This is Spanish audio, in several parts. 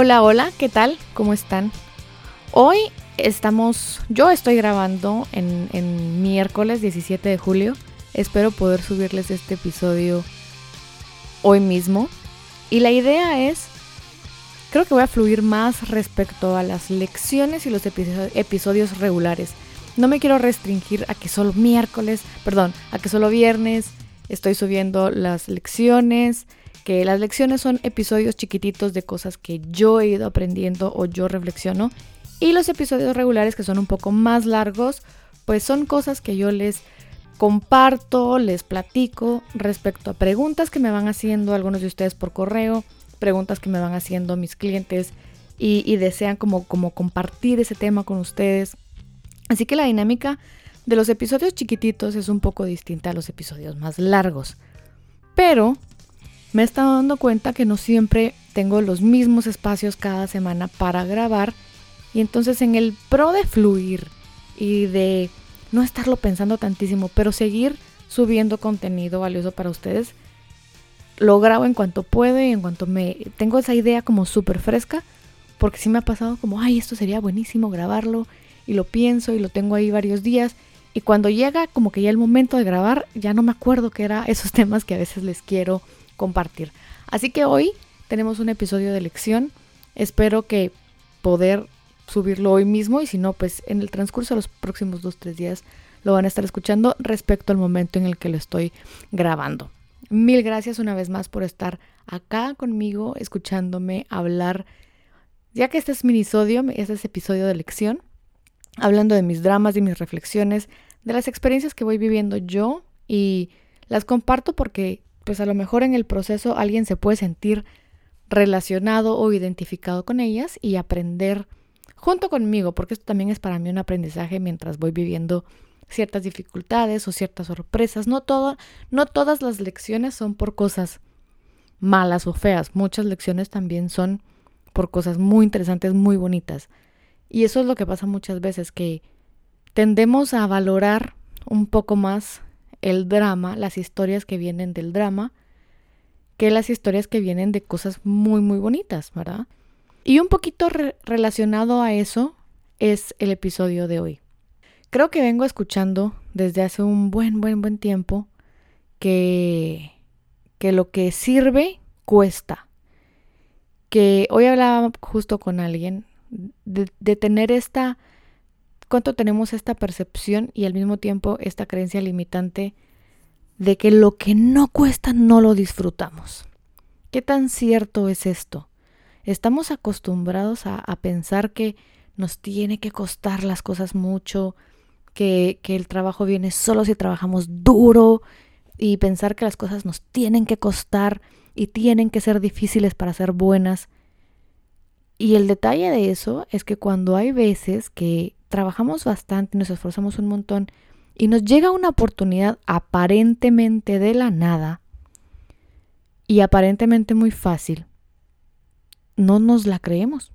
Hola, hola, ¿qué tal? ¿Cómo están? Hoy estamos, yo estoy grabando en, miércoles 17 de julio. Espero poder subirles este episodio hoy mismo. Y la idea es, creo que voy a fluir más respecto a las lecciones y los episodios regulares. No me quiero restringir a que solo miércoles, perdón, a que solo viernes estoy subiendo las lecciones que las lecciones son episodios chiquititos de cosas que yo he ido aprendiendo o yo reflexiono. Y los episodios regulares que son un poco más largos, pues son cosas que yo les comparto, les platico respecto a preguntas que me van haciendo algunos de ustedes por correo, preguntas que me van haciendo mis clientes y, desean como, como compartir ese tema con ustedes. Así que la dinámica de los episodios chiquititos es un poco distinta a los episodios más largos. Pero me he estado dando cuenta que no siempre tengo los mismos espacios cada semana para grabar. Y entonces en el pro de fluir y de no estarlo pensando tantísimo, pero seguir subiendo contenido valioso para ustedes, lo grabo en cuanto puedo y en cuanto me tengo esa idea como súper fresca, porque sí me ha pasado como, ay, esto sería buenísimo grabarlo y lo pienso y lo tengo ahí varios días. Y cuando llega como que ya el momento de grabar, ya no me acuerdo que era esos temas que a veces les quiero compartir. Así que hoy tenemos un episodio de lección. Espero que poder subirlo hoy mismo y si no, pues en el transcurso de los próximos dos, tres días lo van a estar escuchando respecto al momento en el que lo estoy grabando. Mil gracias una vez más por estar acá conmigo, escuchándome hablar, ya que este es minisodio, este es episodio de lección, hablando de mis dramas, y mis reflexiones, de las experiencias que voy viviendo yo y las comparto porque pues a lo mejor en el proceso alguien se puede sentir relacionado o identificado con ellas y aprender junto conmigo, porque esto también es para mí un aprendizaje mientras voy viviendo ciertas dificultades o ciertas sorpresas. No, no todas las lecciones son por cosas malas o feas, muchas lecciones también son por cosas muy interesantes, muy bonitas. Y eso es lo que pasa muchas veces, que tendemos a valorar un poco más el drama, las historias que vienen del drama, que las historias que vienen de cosas muy, muy bonitas, ¿verdad? Y un poquito relacionado a eso es el episodio de hoy. Creo que vengo escuchando desde hace un buen, buen, buen tiempo que, que lo que sirve cuesta. Que hoy hablaba justo con alguien de, de tener esta cuánto tenemos esta percepción y al mismo tiempo esta creencia limitante de que lo que no cuesta no lo disfrutamos. ¿Qué tan cierto es esto? Estamos acostumbrados a, pensar que nos tiene que costar las cosas mucho, que, que, el trabajo viene solo si trabajamos duro y pensar que las cosas nos tienen que costar y tienen que ser difíciles para ser buenas. Y el detalle de eso es que cuando hay veces que trabajamos bastante, nos esforzamos un montón y nos llega una oportunidad aparentemente de la nada y aparentemente muy fácil, no nos la creemos.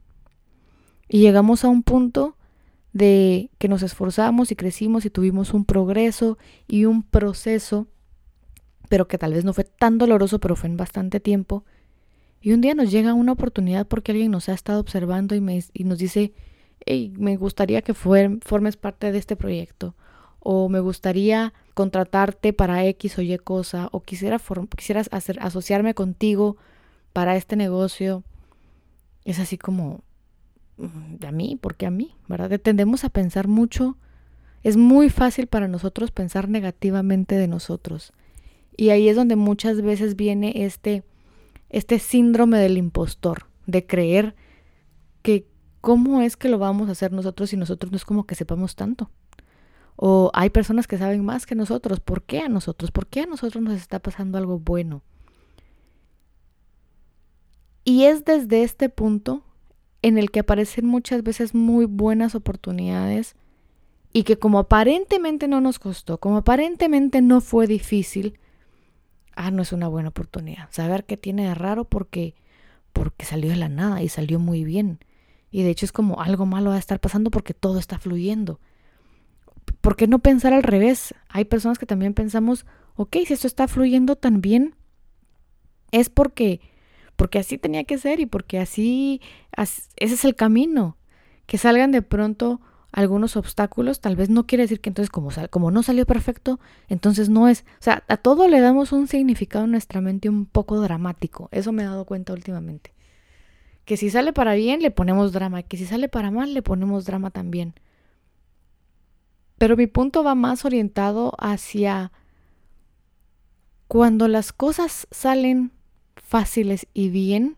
Y llegamos a un punto de que nos esforzamos y crecimos y tuvimos un progreso y un proceso, pero que tal vez no fue tan doloroso, pero fue en bastante tiempo. Y un día nos llega una oportunidad porque alguien nos ha estado observando y, me, y nos dice, me gustaría que formes parte de este proyecto o me gustaría contratarte para X o Y cosa o quisiera quisieras hacer, asociarme contigo para este negocio. Es así como, mm, ¿de a mí? ¿Por qué a mí? ¿Verdad? Tendemos a pensar mucho. Es muy fácil para nosotros pensar negativamente de nosotros. Y ahí es donde muchas veces viene este, este síndrome del impostor, de creer que ¿cómo es que lo vamos a hacer nosotros si nosotros no es como que sepamos tanto? O hay personas que saben más que nosotros. ¿Por qué a nosotros? ¿Por qué a nosotros nos está pasando algo bueno? Y es desde este punto en el que aparecen muchas veces muy buenas oportunidades y que como aparentemente no nos costó, como aparentemente no fue difícil, ah, no es una buena oportunidad. Saber qué tiene de raro porque porque salió de la nada y salió muy bien. Y de hecho es como algo malo va a estar pasando porque todo está fluyendo. ¿Por qué no pensar al revés? Hay personas que también pensamos, ok, si esto está fluyendo tan bien, es porque, porque así tenía que ser y porque así, ese es el camino. Que salgan de pronto algunos obstáculos, tal vez no quiere decir que entonces como, como no salió perfecto, entonces no es. O sea, a todo le damos un significado en nuestra mente un poco dramático. Eso me he dado cuenta últimamente. Que si sale para bien, le ponemos drama. Que si sale para mal, le ponemos drama también. Pero mi punto va más orientado hacia cuando las cosas salen fáciles y bien,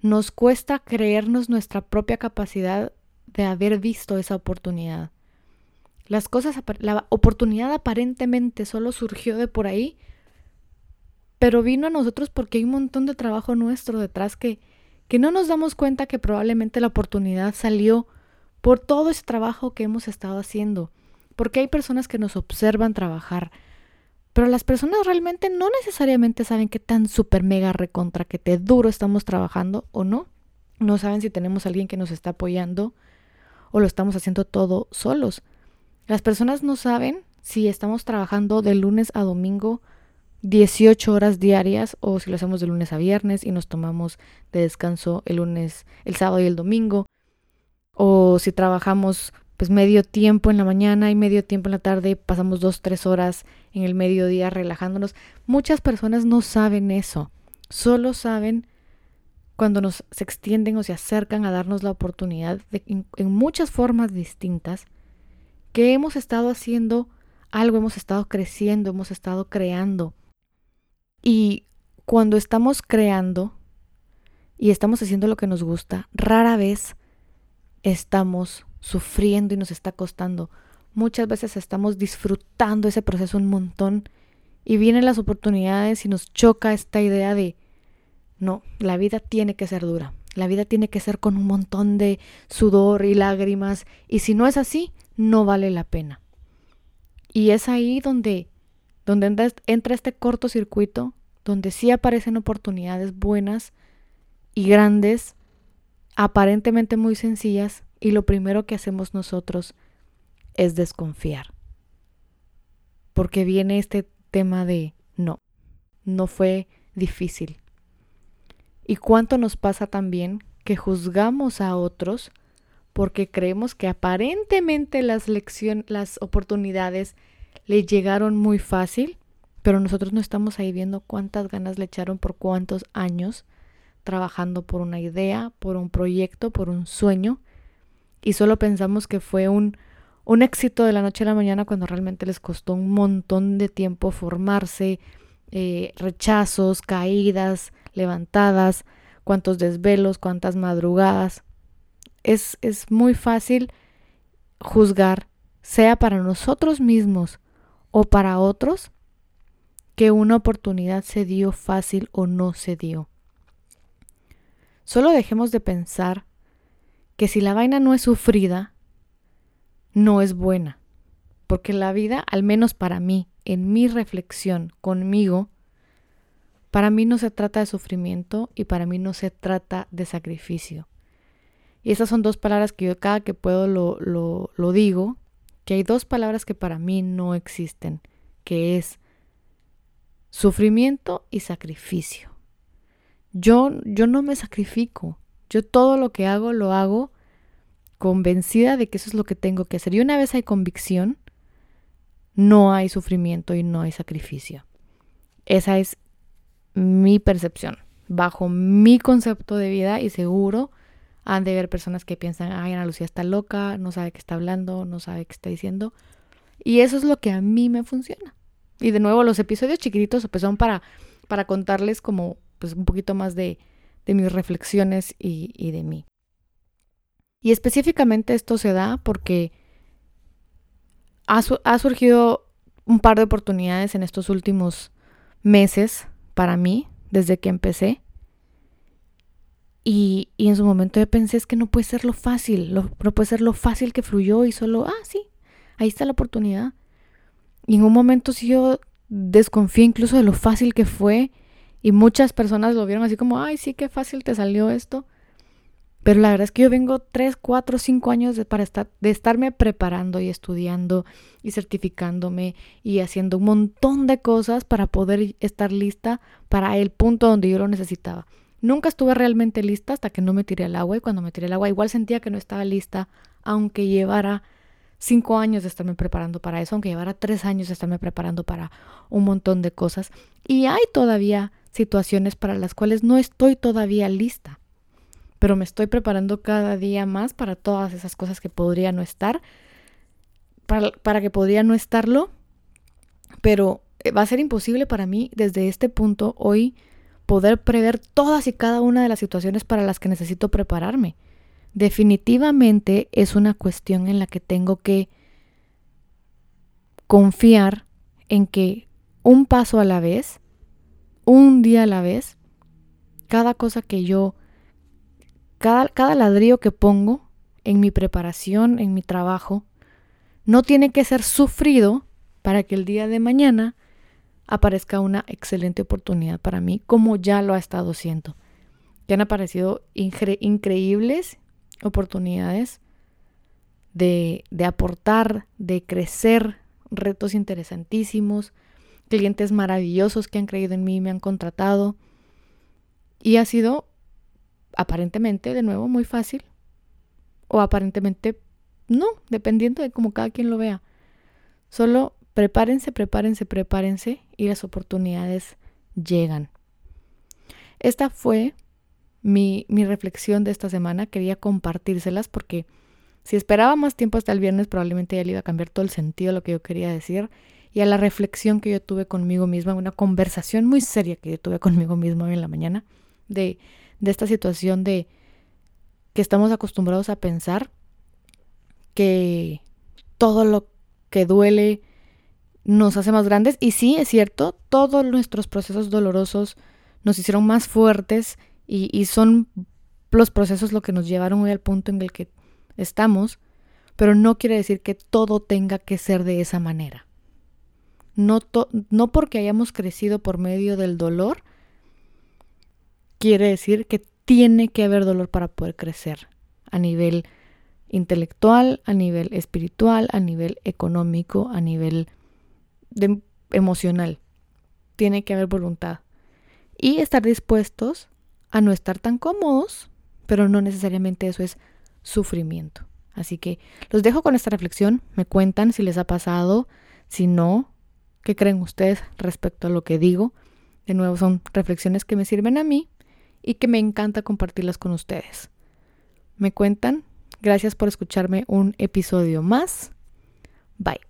nos cuesta creernos nuestra propia capacidad de haber visto esa oportunidad. Las cosas, la oportunidad aparentemente solo surgió de por ahí, pero vino a nosotros porque hay un montón de trabajo nuestro detrás que, que no nos damos cuenta que probablemente la oportunidad salió por todo ese trabajo que hemos estado haciendo, porque hay personas que nos observan trabajar, pero las personas realmente no necesariamente saben qué tan super mega recontra que te duro estamos trabajando o no. No saben si tenemos alguien que nos está apoyando o lo estamos haciendo todo solos. Las personas no saben si estamos trabajando de lunes a domingo 18 horas diarias o si lo hacemos de lunes a viernes y nos tomamos de descanso el lunes, el sábado y el domingo o si trabajamos pues medio tiempo en la mañana y medio tiempo en la tarde, pasamos dos, tres horas en el mediodía relajándonos. Muchas personas no saben eso, solo saben cuando nos se extienden o se acercan a darnos la oportunidad de, en muchas formas distintas que hemos estado haciendo algo, hemos estado creciendo, hemos estado creando. Y cuando estamos creando y estamos haciendo lo que nos gusta, rara vez estamos sufriendo y nos está costando. Muchas veces estamos disfrutando ese proceso un montón y vienen las oportunidades y nos choca esta idea de, no, la vida tiene que ser dura, la vida tiene que ser con un montón de sudor y lágrimas y si no es así, no vale la pena. Y es ahí donde, donde entra este cortocircuito, donde sí aparecen oportunidades buenas y grandes, aparentemente muy sencillas, y lo primero que hacemos nosotros es desconfiar. Porque viene este tema de no, no fue difícil. ¿Y cuánto nos pasa también que juzgamos a otros porque creemos que aparentemente las lecciones, las oportunidades le llegaron muy fácil, pero nosotros no estamos ahí viendo cuántas ganas le echaron por cuántos años trabajando por una idea, por un proyecto, por un sueño y solo pensamos que fue un, un éxito de la noche a la mañana cuando realmente les costó un montón de tiempo formarse, eh, rechazos, caídas, levantadas, cuántos desvelos, cuántas madrugadas. Es, es muy fácil juzgar, sea para nosotros mismos o para otros, que una oportunidad se dio fácil o no se dio. Solo dejemos de pensar que si la vaina no es sufrida, no es buena. Porque la vida, al menos para mí, en mi reflexión conmigo, para mí no se trata de sufrimiento y para mí no se trata de sacrificio. Y esas son dos palabras que yo cada que puedo lo, lo, lo digo, que hay dos palabras que para mí no existen, que es sufrimiento y sacrificio. Yo, yo no me sacrifico, yo todo lo que hago lo hago convencida de que eso es lo que tengo que hacer. Y una vez hay convicción, no hay sufrimiento y no hay sacrificio. Esa es mi percepción, bajo mi concepto de vida y seguro han de haber personas que piensan, ay, Ana Lucía está loca, no sabe qué está hablando, no sabe qué está diciendo. Y eso es lo que a mí me funciona. Y de nuevo, los episodios chiquititos pues, son para, para contarles como pues, un poquito más de, de mis reflexiones y, de mí. Y específicamente esto se da porque ha, ha, surgido un par de oportunidades en estos últimos meses para mí, desde que empecé. Y, y en su momento yo pensé es que no puede ser lo fácil, no puede ser lo fácil que fluyó y solo, ah, sí, ahí está la oportunidad. Y en un momento sí yo desconfié incluso de lo fácil que fue y muchas personas lo vieron así como, ay, sí, qué fácil te salió esto. Pero la verdad es que yo vengo 3, 4, 5 años de, para estar, de estarme preparando y estudiando y certificándome y haciendo un montón de cosas para poder estar lista para el punto donde yo lo necesitaba. Nunca estuve realmente lista hasta que no me tiré al agua y cuando me tiré al agua igual sentía que no estaba lista, aunque llevara cinco años de estarme preparando para eso, aunque llevara tres años de estarme preparando para un montón de cosas. Y hay todavía situaciones para las cuales no estoy todavía lista, pero me estoy preparando cada día más para todas esas cosas que podría no estar, para, para que podría no estarlo, pero eh, va a ser imposible para mí desde este punto hoy poder prever todas y cada una de las situaciones para las que necesito prepararme. Definitivamente es una cuestión en la que tengo que confiar en que un paso a la vez, un día a la vez, cada cosa que yo, cada, cada ladrillo que pongo en mi preparación, en mi trabajo, no tiene que ser sufrido para que el día de mañana aparezca una excelente oportunidad para mí, como ya lo ha estado siendo. Ya han aparecido increíbles oportunidades de, de aportar, de crecer, retos interesantísimos, clientes maravillosos que han creído en mí y me han contratado. Y ha sido aparentemente, de nuevo, muy fácil. O aparentemente no, dependiendo de cómo cada quien lo vea. Solo Prepárense, prepárense, prepárense y las oportunidades llegan. Esta fue mi, mi, reflexión de esta semana. Quería compartírselas porque si esperaba más tiempo hasta el viernes probablemente ya le iba a cambiar todo el sentido de lo que yo quería decir y a la reflexión que yo tuve conmigo misma, una conversación muy seria que yo tuve conmigo misma hoy en la mañana de, de esta situación de que estamos acostumbrados a pensar que todo lo que duele, nos hace más grandes. Y sí, es cierto, todos nuestros procesos dolorosos nos hicieron más fuertes y, son los procesos lo que nos llevaron hoy al punto en el que estamos, pero no quiere decir que todo tenga que ser de esa manera. No, no porque hayamos crecido por medio del dolor, quiere decir que tiene que haber dolor para poder crecer a nivel intelectual, a nivel espiritual, a nivel económico, a nivel emocional. Tiene que haber voluntad. Y estar dispuestos a no estar tan cómodos, pero no necesariamente eso es sufrimiento. Así que los dejo con esta reflexión. Me cuentan si les ha pasado, si no, qué creen ustedes respecto a lo que digo. De nuevo, son reflexiones que me sirven a mí y que me encanta compartirlas con ustedes. Me cuentan. Gracias por escucharme un episodio más. Bye.